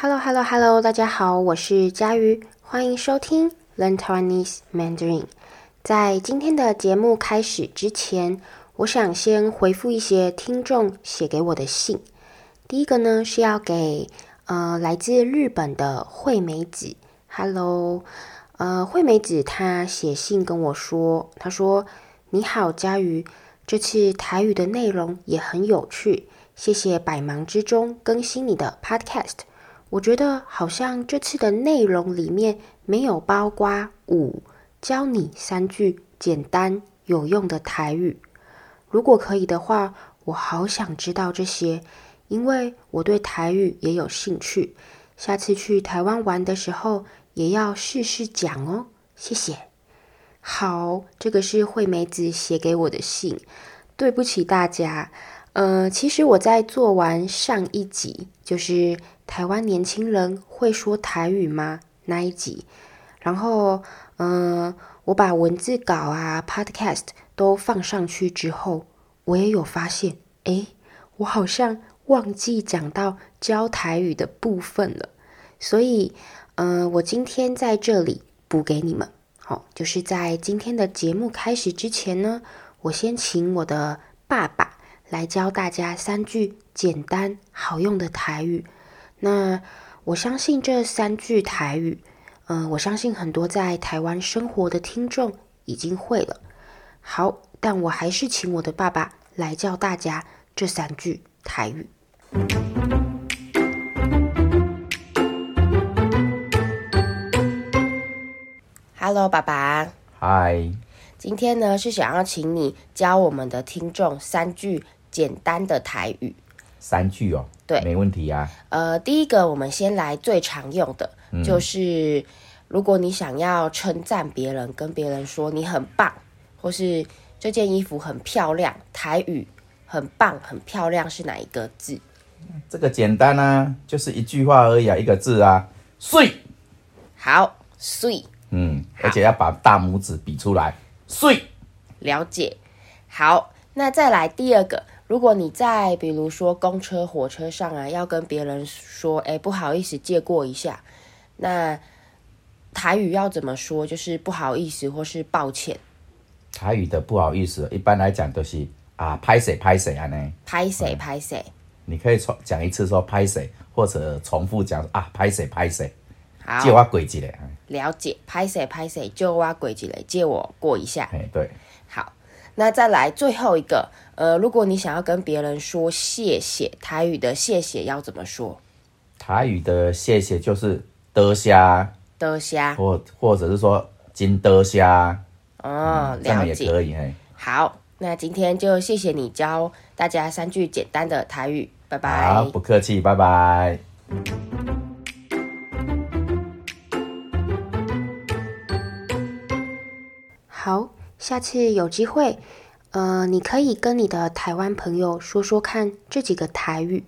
Hello，Hello，Hello，大家好，我是佳瑜，欢迎收听 Learn Taiwanese Mandarin。在今天的节目开始之前，我想先回复一些听众写给我的信。第一个呢是要给呃来自日本的惠美子，Hello，呃惠美子她写信跟我说，她说你好佳瑜，这次台语的内容也很有趣，谢谢百忙之中更新你的 Podcast。我觉得好像这次的内容里面没有包括五，教你三句简单有用的台语。如果可以的话，我好想知道这些，因为我对台语也有兴趣。下次去台湾玩的时候也要试试讲哦。谢谢。好，这个是惠美子写给我的信。对不起大家，呃，其实我在做完上一集，就是。台湾年轻人会说台语吗？那一集，然后，嗯、我把文字稿啊、Podcast 都放上去之后，我也有发现，诶，我好像忘记讲到教台语的部分了。所以，嗯、我今天在这里补给你们。好、就是在今天的节目开始之前呢，我先请我的爸爸来教大家三句简单好用的台语。那我相信这三句台语，嗯、呃，我相信很多在台湾生活的听众已经会了。好，但我还是请我的爸爸来教大家这三句台语。Hello，爸爸。Hi。今天呢是想要请你教我们的听众三句简单的台语。三句哦。对，没问题啊。呃，第一个我们先来最常用的，嗯、就是如果你想要称赞别人，跟别人说你很棒，或是这件衣服很漂亮，台语很棒、很漂亮是哪一个字？这个简单啊，就是一句话而已啊，一个字啊，碎。好，碎。嗯，而且要把大拇指比出来，碎。了解。好，那再来第二个。如果你在比如说公车、火车上啊，要跟别人说，哎，不好意思，借过一下，那台语要怎么说？就是不好意思或是抱歉。台语的不好意思，一般来讲都是啊，拍谁拍谁啊呢，拍谁拍谁。你可以重讲一次说拍谁，或者重复讲啊，拍谁拍谁。借我过一下。了解，拍谁拍谁，借我过一下，借我过一下。哎，对。好。那再来最后一个，呃，如果你想要跟别人说谢谢，台语的谢谢要怎么说？台语的谢谢就是多谢，多谢，或或者是说金多谢。哦，这样也可以。好，那今天就谢谢你教大家三句简单的台语，拜拜。好，不客气，拜拜。好。下次有机会，呃，你可以跟你的台湾朋友说说看这几个台语，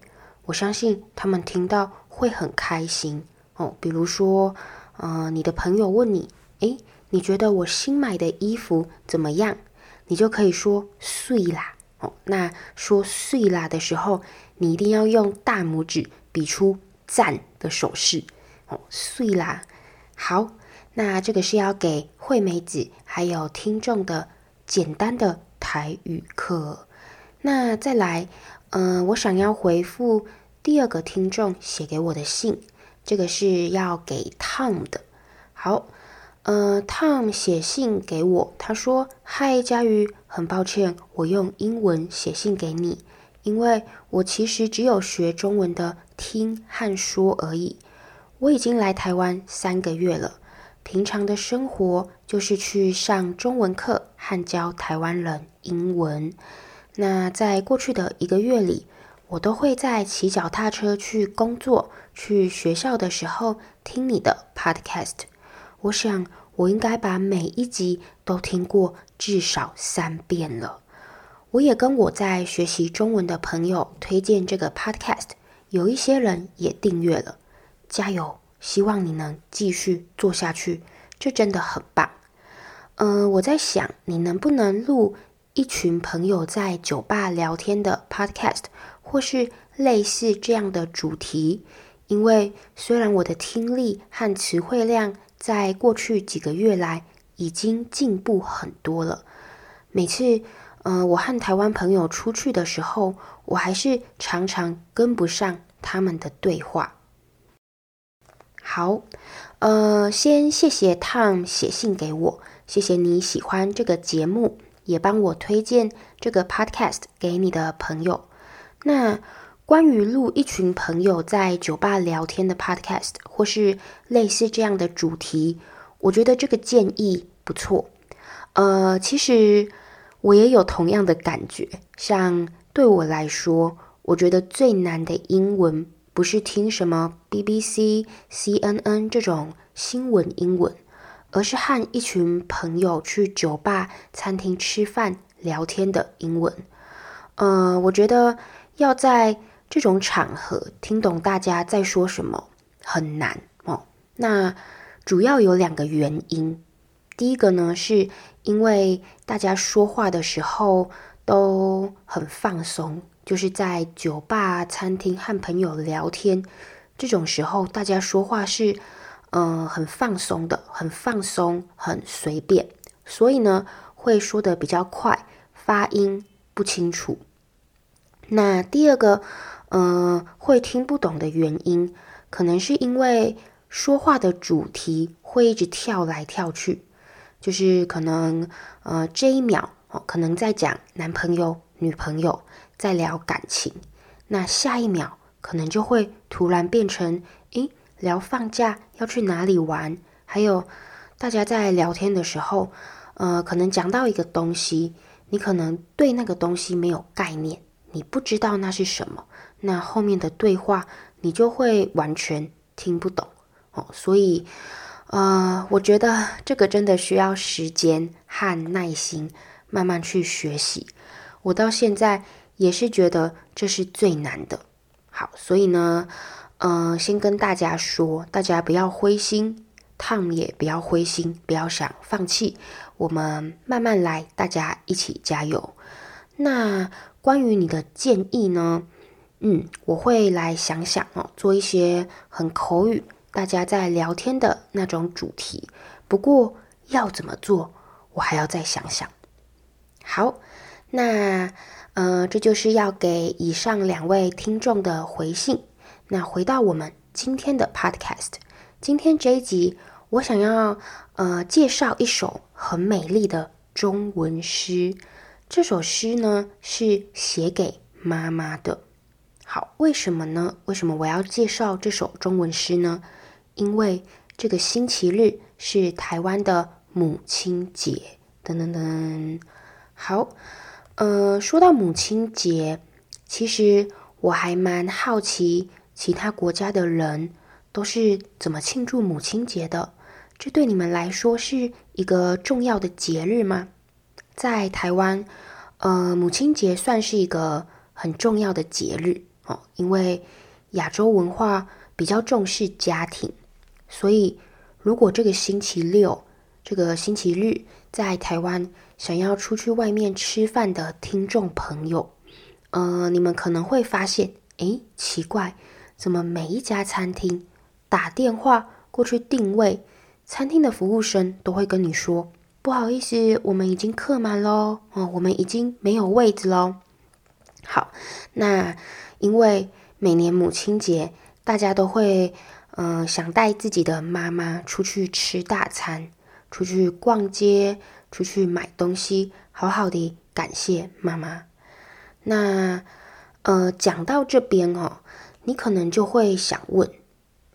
我相信他们听到会很开心哦。比如说，呃，你的朋友问你，诶，你觉得我新买的衣服怎么样？你就可以说“水啦”哦。那说“水啦”的时候，你一定要用大拇指比出赞的手势哦，“水啦”。好。那这个是要给惠美子还有听众的简单的台语课。那再来，嗯、呃，我想要回复第二个听众写给我的信，这个是要给 Tom 的。好，呃，Tom 写信给我，他说：“嗨，佳瑜，很抱歉，我用英文写信给你，因为我其实只有学中文的听和说而已。我已经来台湾三个月了。”平常的生活就是去上中文课和教台湾人英文。那在过去的一个月里，我都会在骑脚踏车去工作、去学校的时候听你的 podcast。我想我应该把每一集都听过至少三遍了。我也跟我在学习中文的朋友推荐这个 podcast，有一些人也订阅了。加油！希望你能继续做下去，这真的很棒。呃，我在想，你能不能录一群朋友在酒吧聊天的 podcast，或是类似这样的主题？因为虽然我的听力和词汇量在过去几个月来已经进步很多了，每次，呃，我和台湾朋友出去的时候，我还是常常跟不上他们的对话。好，呃，先谢谢 Tom 写信给我，谢谢你喜欢这个节目，也帮我推荐这个 podcast 给你的朋友。那关于录一群朋友在酒吧聊天的 podcast，或是类似这样的主题，我觉得这个建议不错。呃，其实。我也有同样的感觉，像对我来说，我觉得最难的英文不是听什么 BBC、CNN 这种新闻英文，而是和一群朋友去酒吧、餐厅吃饭聊天的英文。呃，我觉得要在这种场合听懂大家在说什么很难哦。那主要有两个原因。第一个呢，是因为大家说话的时候都很放松，就是在酒吧、餐厅和朋友聊天这种时候，大家说话是嗯、呃、很放松的，很放松，很随便，所以呢会说得比较快，发音不清楚。那第二个嗯、呃、会听不懂的原因，可能是因为说话的主题会一直跳来跳去。就是可能，呃，这一秒哦，可能在讲男朋友、女朋友，在聊感情，那下一秒可能就会突然变成，诶，聊放假要去哪里玩，还有大家在聊天的时候，呃，可能讲到一个东西，你可能对那个东西没有概念，你不知道那是什么，那后面的对话你就会完全听不懂哦，所以。呃，我觉得这个真的需要时间和耐心，慢慢去学习。我到现在也是觉得这是最难的。好，所以呢，呃，先跟大家说，大家不要灰心，Tom 也不要灰心，不要想放弃，我们慢慢来，大家一起加油。那关于你的建议呢？嗯，我会来想想哦，做一些很口语。大家在聊天的那种主题，不过要怎么做，我还要再想想。好，那呃，这就是要给以上两位听众的回信。那回到我们今天的 podcast，今天这一集，我想要呃介绍一首很美丽的中文诗。这首诗呢是写给妈妈的。好，为什么呢？为什么我要介绍这首中文诗呢？因为这个星期日是台湾的母亲节，噔噔噔。好，呃，说到母亲节，其实我还蛮好奇，其他国家的人都是怎么庆祝母亲节的？这对你们来说是一个重要的节日吗？在台湾，呃，母亲节算是一个很重要的节日哦，因为亚洲文化比较重视家庭。所以，如果这个星期六、这个星期日在台湾想要出去外面吃饭的听众朋友，呃，你们可能会发现，诶，奇怪，怎么每一家餐厅打电话过去定位，餐厅的服务生都会跟你说，不好意思，我们已经客满喽，哦，我们已经没有位子喽。好，那因为每年母亲节，大家都会。嗯、呃，想带自己的妈妈出去吃大餐，出去逛街，出去买东西，好好的感谢妈妈。那呃，讲到这边哦，你可能就会想问：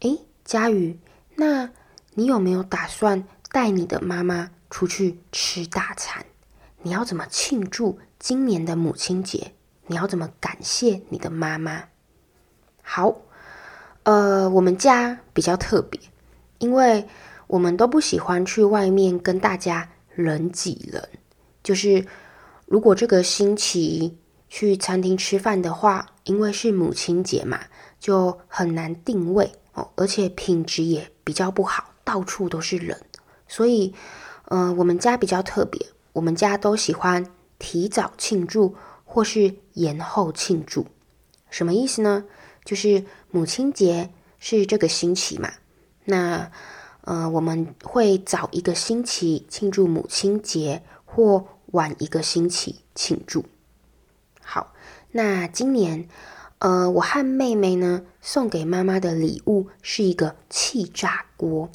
诶，佳瑜，那你有没有打算带你的妈妈出去吃大餐？你要怎么庆祝今年的母亲节？你要怎么感谢你的妈妈？好。呃，我们家比较特别，因为我们都不喜欢去外面跟大家人挤人。就是如果这个星期去餐厅吃饭的话，因为是母亲节嘛，就很难定位哦，而且品质也比较不好，到处都是人。所以，呃，我们家比较特别，我们家都喜欢提早庆祝或是延后庆祝。什么意思呢？就是母亲节是这个星期嘛，那呃，我们会早一个星期庆祝母亲节，或晚一个星期庆祝。好，那今年呃，我和妹妹呢送给妈妈的礼物是一个气炸锅。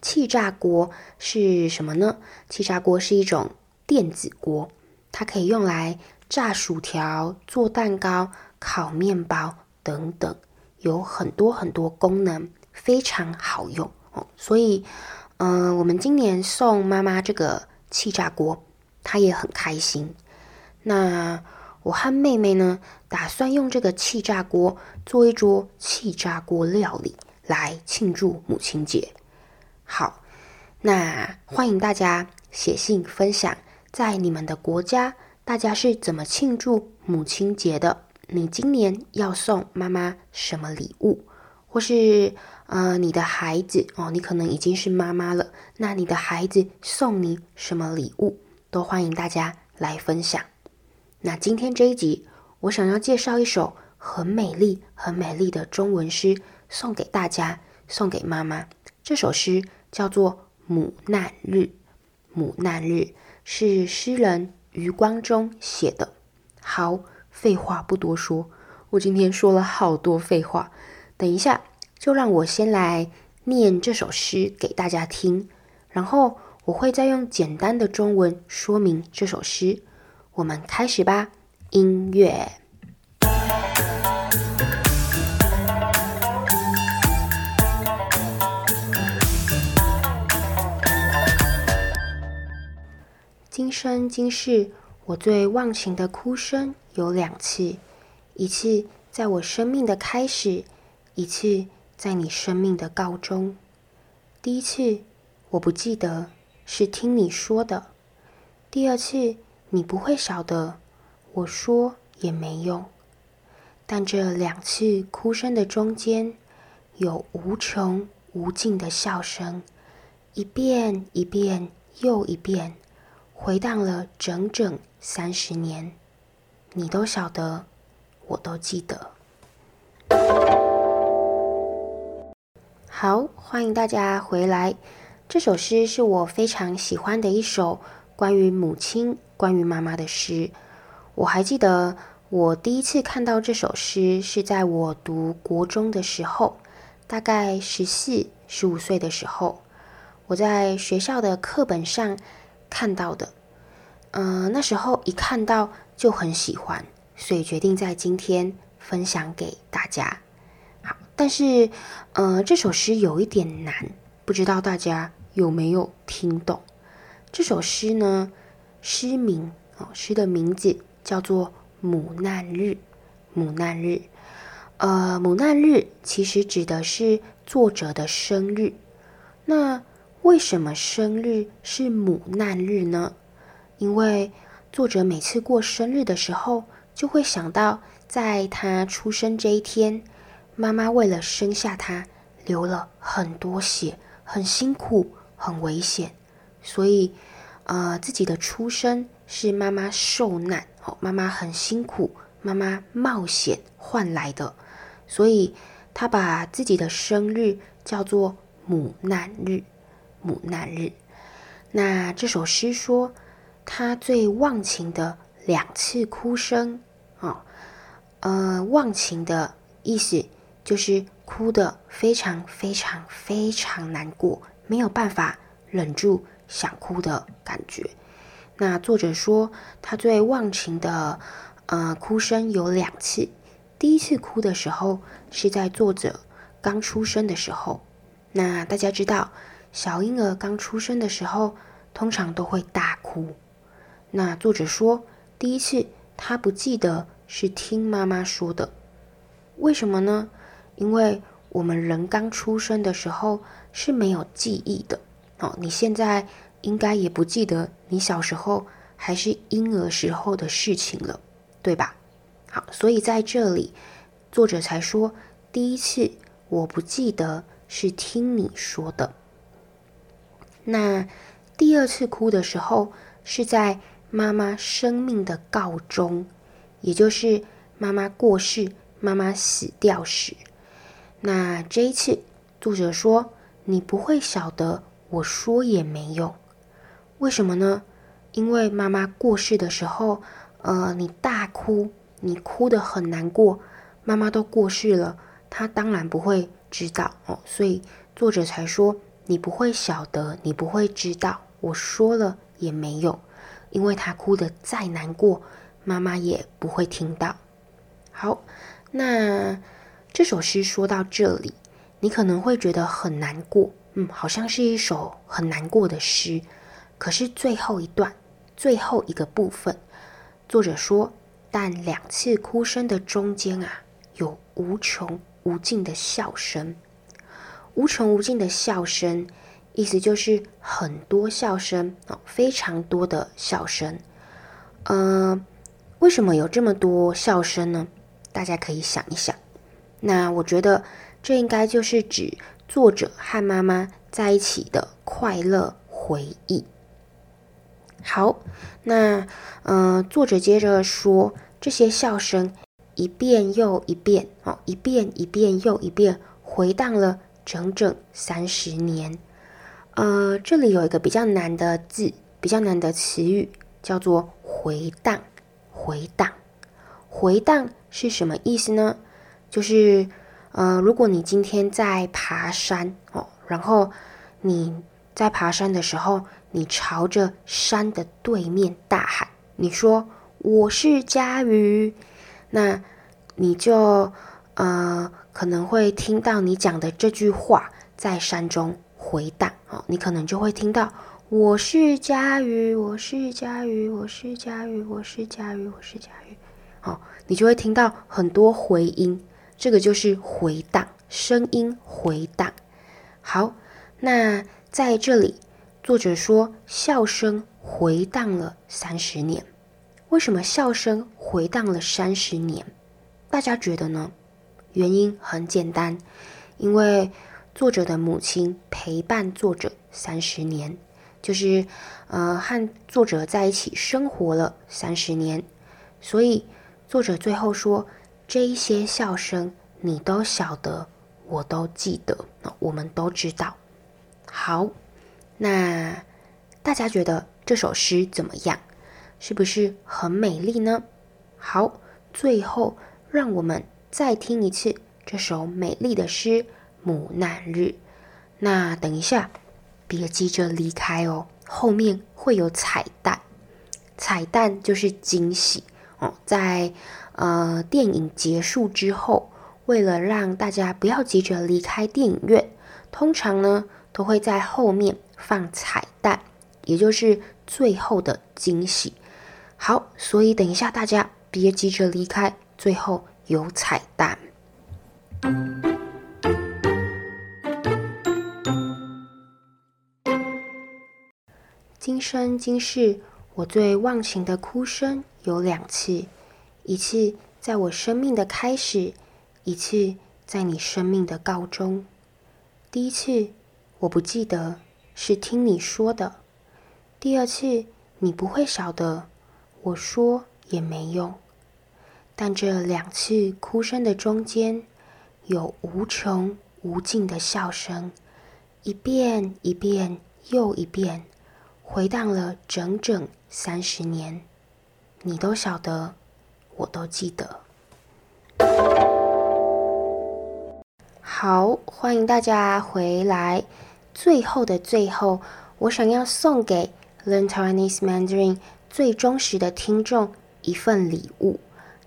气炸锅是什么呢？气炸锅是一种电子锅，它可以用来炸薯条、做蛋糕、烤面包等等，有很多很多功能，非常好用所以，嗯、我们今年送妈妈这个气炸锅，她也很开心。那我和妹妹呢，打算用这个气炸锅做一桌气炸锅料理来庆祝母亲节。好，那欢迎大家写信分享，在你们的国家，大家是怎么庆祝母亲节的？你今年要送妈妈什么礼物？或是呃，你的孩子哦，你可能已经是妈妈了，那你的孩子送你什么礼物？都欢迎大家来分享。那今天这一集，我想要介绍一首很美丽、很美丽的中文诗，送给大家，送给妈妈。这首诗。叫做《母难日》，《母难日》是诗人余光中写的。好，废话不多说，我今天说了好多废话。等一下，就让我先来念这首诗给大家听，然后我会再用简单的中文说明这首诗。我们开始吧，音乐。今生今世，我最忘情的哭声有两次，一次在我生命的开始，一次在你生命的告终。第一次我不记得，是听你说的；第二次你不会晓得，我说也没用。但这两次哭声的中间，有无穷无尽的笑声，一遍一遍又一遍。回荡了整整三十年，你都晓得，我都记得。好，欢迎大家回来。这首诗是我非常喜欢的一首关于母亲、关于妈妈的诗。我还记得我第一次看到这首诗是在我读国中的时候，大概十四、十五岁的时候，我在学校的课本上。看到的，嗯、呃，那时候一看到就很喜欢，所以决定在今天分享给大家。好，但是，呃，这首诗有一点难，不知道大家有没有听懂？这首诗呢，诗名哦，诗的名字叫做《母难日》。母难日，呃，母难日其实指的是作者的生日。那为什么生日是母难日呢？因为作者每次过生日的时候，就会想到在他出生这一天，妈妈为了生下他流了很多血，很辛苦，很危险，所以，呃，自己的出生是妈妈受难，哦，妈妈很辛苦，妈妈冒险换来的，所以他把自己的生日叫做母难日。母难日，那这首诗说，他最忘情的两次哭声啊、哦，呃，忘情的意思就是哭得非常非常非常难过，没有办法忍住想哭的感觉。那作者说，他最忘情的呃哭声有两次，第一次哭的时候是在作者刚出生的时候。那大家知道。小婴儿刚出生的时候，通常都会大哭。那作者说，第一次他不记得是听妈妈说的，为什么呢？因为我们人刚出生的时候是没有记忆的。哦，你现在应该也不记得你小时候还是婴儿时候的事情了，对吧？好，所以在这里，作者才说，第一次我不记得是听你说的。那第二次哭的时候，是在妈妈生命的告终，也就是妈妈过世、妈妈死掉时。那这一次，作者说：“你不会晓得，我说也没用。为什么呢？因为妈妈过世的时候，呃，你大哭，你哭得很难过，妈妈都过世了，她当然不会知道哦。所以作者才说：你不会晓得，你不会知道，我说了也没用，因为她哭得再难过，妈妈也不会听到。好，那。”这首诗说到这里，你可能会觉得很难过，嗯，好像是一首很难过的诗。可是最后一段，最后一个部分，作者说：“但两次哭声的中间啊，有无穷无尽的笑声。无穷无尽的笑声，意思就是很多笑声哦，非常多的笑声。呃，为什么有这么多笑声呢？大家可以想一想。”那我觉得，这应该就是指作者和妈妈在一起的快乐回忆。好，那呃，作者接着说，这些笑声一遍又一遍，哦，一遍一遍又一遍，回荡了整整三十年。呃，这里有一个比较难的字，比较难的词语，叫做回荡。回荡，回荡是什么意思呢？就是，呃，如果你今天在爬山哦，然后你在爬山的时候，你朝着山的对面大喊，你说我是嘉瑜，那你就呃可能会听到你讲的这句话在山中回荡哦，你可能就会听到我是嘉瑜，我是嘉瑜，我是嘉瑜，我是嘉瑜，我是嘉瑜，哦，你就会听到很多回音。这个就是回荡，声音回荡。好，那在这里，作者说笑声回荡了三十年。为什么笑声回荡了三十年？大家觉得呢？原因很简单，因为作者的母亲陪伴作者三十年，就是呃和作者在一起生活了三十年，所以作者最后说。这一些笑声，你都晓得，我都记得，我们都知道。好，那大家觉得这首诗怎么样？是不是很美丽呢？好，最后让我们再听一次这首美丽的诗《母难日》。那等一下，别急着离开哦，后面会有彩蛋。彩蛋就是惊喜哦，在。呃，电影结束之后，为了让大家不要急着离开电影院，通常呢都会在后面放彩蛋，也就是最后的惊喜。好，所以等一下大家别急着离开，最后有彩蛋。今生今世，我最忘情的哭声有两次。一次在我生命的开始，一次在你生命的告终。第一次我不记得，是听你说的；第二次你不会晓得，我说也没用。但这两次哭声的中间，有无穷无尽的笑声，一遍一遍又一遍，回荡了整整三十年。你都晓得。我都记得。好，欢迎大家回来。最后的最后，我想要送给 Learn Taiwanese Mandarin 最忠实的听众一份礼物。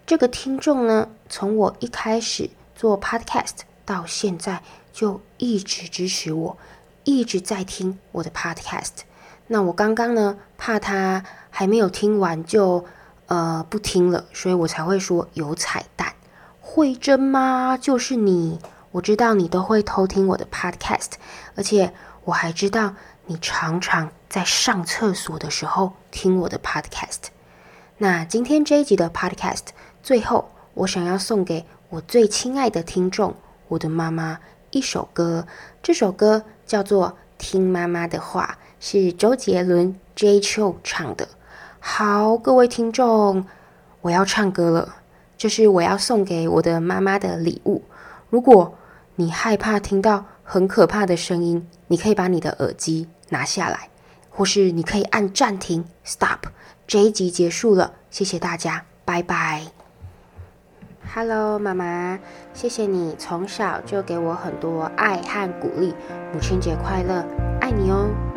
这个听众呢，从我一开始做 Podcast 到现在，就一直支持我，一直在听我的 Podcast。那我刚刚呢，怕他还没有听完就。呃，不听了，所以我才会说有彩蛋。慧珍吗？就是你，我知道你都会偷听我的 podcast，而且我还知道你常常在上厕所的时候听我的 podcast。那今天这一集的 podcast 最后，我想要送给我最亲爱的听众，我的妈妈一首歌。这首歌叫做《听妈妈的话》，是周杰伦 Jay Chou 唱的。好，各位听众，我要唱歌了，这是我要送给我的妈妈的礼物。如果你害怕听到很可怕的声音，你可以把你的耳机拿下来，或是你可以按暂停 （stop）。这一集结束了，谢谢大家，拜拜。Hello，妈妈，谢谢你从小就给我很多爱和鼓励，母亲节快乐，爱你哦。